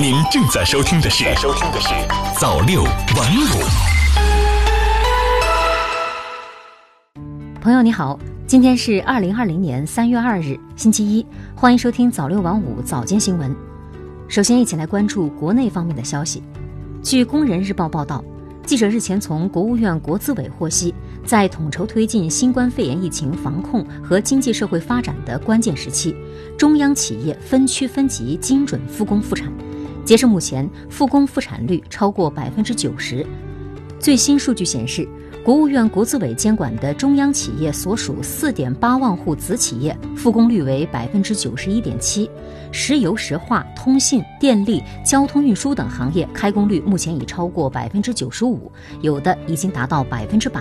您正在收听的是《收听的是早六晚五》。朋友你好，今天是二零二零年三月二日，星期一，欢迎收听早六晚五早间新闻。首先，一起来关注国内方面的消息。据《工人日报》报道。记者日前从国务院国资委获悉，在统筹推进新冠肺炎疫情防控和经济社会发展的关键时期，中央企业分区分级精准复工复产。截至目前，复工复产率超过百分之九十。最新数据显示。国务院国资委监管的中央企业所属四点八万户子企业复工率为百分之九十一点七，石油石化、通信、电力、交通运输等行业开工率目前已超过百分之九十五，有的已经达到百分之百。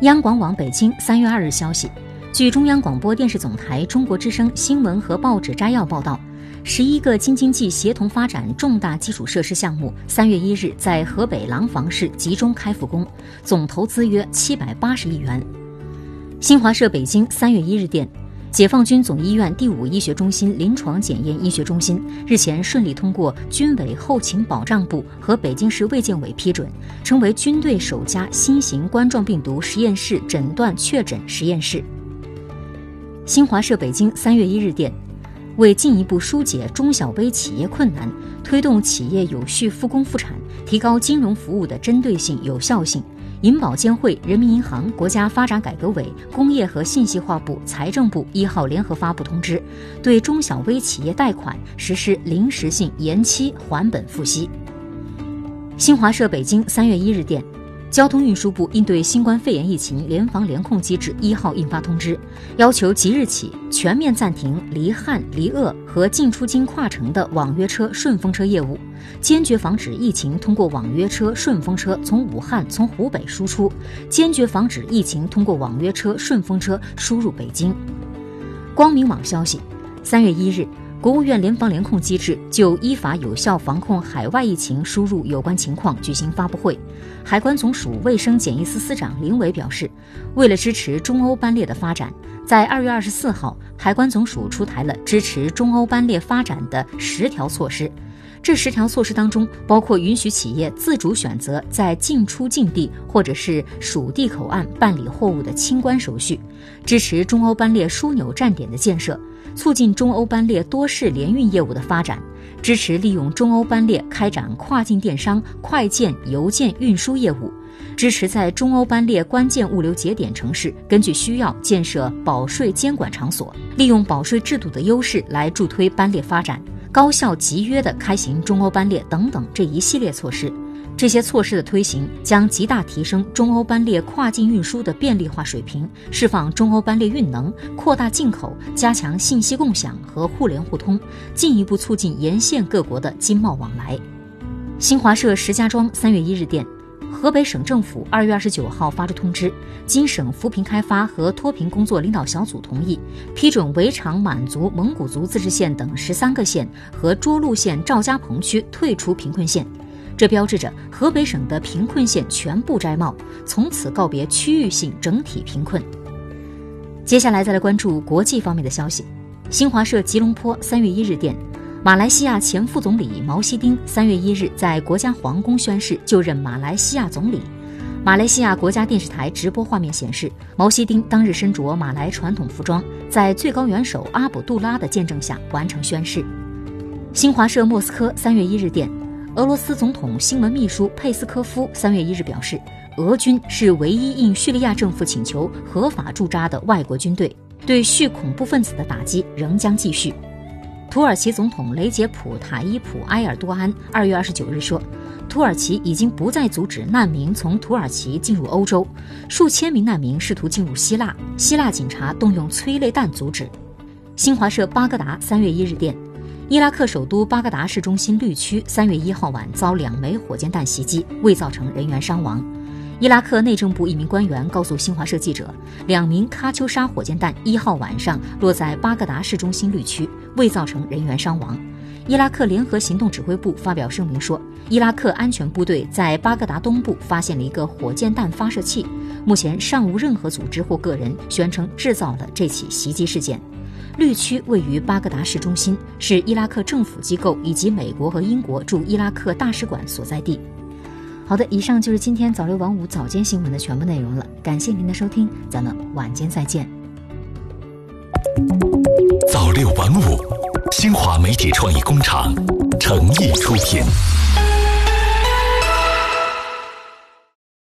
央广网北京三月二日消息，据中央广播电视总台中国之声新闻和报纸摘要报道。十一个京津冀协同发展重大基础设施项目，三月一日在河北廊坊市集中开复工，总投资约七百八十亿元。新华社北京三月一日电，解放军总医院第五医学中心临床检验医学中心日前顺利通过军委后勤保障部和北京市卫健委批准，成为军队首家新型冠状病毒实验室诊断确诊实验室。新华社北京三月一日电。为进一步疏解中小微企业困难，推动企业有序复工复产，提高金融服务的针对性、有效性，银保监会、人民银行、国家发展改革委、工业和信息化部、财政部一号联合发布通知，对中小微企业贷款实施临时性延期还本付息。新华社北京三月一日电。交通运输部应对新冠肺炎疫情联防联控机制一号印发通知，要求即日起全面暂停离汉、离鄂和进出京跨城的网约车、顺风车业务，坚决防止疫情通过网约车、顺风车从武汉、从湖北输出，坚决防止疫情通过网约车、顺风车输入北京。光明网消息，三月一日。国务院联防联控机制就依法有效防控海外疫情输入有关情况举行发布会。海关总署卫生检疫司司长林伟表示，为了支持中欧班列的发展，在二月二十四号，海关总署出台了支持中欧班列发展的十条措施。这十条措施当中，包括允许企业自主选择在进出境地或者是属地口岸办理货物的清关手续，支持中欧班列枢纽站点的建设。促进中欧班列多式联运业务的发展，支持利用中欧班列开展跨境电商、快件、邮件运输业务，支持在中欧班列关键物流节点城市根据需要建设保税监管场所，利用保税制度的优势来助推班列发展，高效集约的开行中欧班列等等这一系列措施。这些措施的推行将极大提升中欧班列跨境运输的便利化水平，释放中欧班列运能，扩大进口，加强信息共享和互联互通，进一步促进沿线各国的经贸往来。新华社石家庄三月一日电，河北省政府二月二十九号发出通知，经省扶贫开发和脱贫工作领导小组同意，批准围场满族蒙古族自治县等十三个县和涿鹿县赵家棚区退出贫困县。这标志着河北省的贫困县全部摘帽，从此告别区域性整体贫困。接下来再来关注国际方面的消息。新华社吉隆坡三月一日电，马来西亚前副总理毛希丁三月一日在国家皇宫宣誓就任马来西亚总理。马来西亚国家电视台直播画面显示，毛希丁当日身着马来传统服装，在最高元首阿卜杜拉的见证下完成宣誓。新华社莫斯科三月一日电。俄罗斯总统新闻秘书佩斯科夫三月一日表示，俄军是唯一应叙利亚政府请求合法驻扎的外国军队，对叙恐怖分子的打击仍将继续。土耳其总统雷杰普·塔伊普·埃尔多安二月二十九日说，土耳其已经不再阻止难民从土耳其进入欧洲，数千名难民试图进入希腊，希腊警察动用催泪弹阻止。新华社巴格达三月一日电。伊拉克首都巴格达市中心绿区三月一号晚遭两枚火箭弹袭击，未造成人员伤亡。伊拉克内政部一名官员告诉新华社记者，两名喀秋莎火箭弹一号晚上落在巴格达市中心绿区，未造成人员伤亡。伊拉克联合行动指挥部发表声明说，伊拉克安全部队在巴格达东部发现了一个火箭弹发射器，目前尚无任何组织或个人宣称制造了这起袭击事件。绿区位于巴格达市中心，是伊拉克政府机构以及美国和英国驻伊拉克大使馆所在地。好的，以上就是今天早六晚五早间新闻的全部内容了。感谢您的收听，咱们晚间再见。早六晚五，新华媒体创意工厂诚意出品。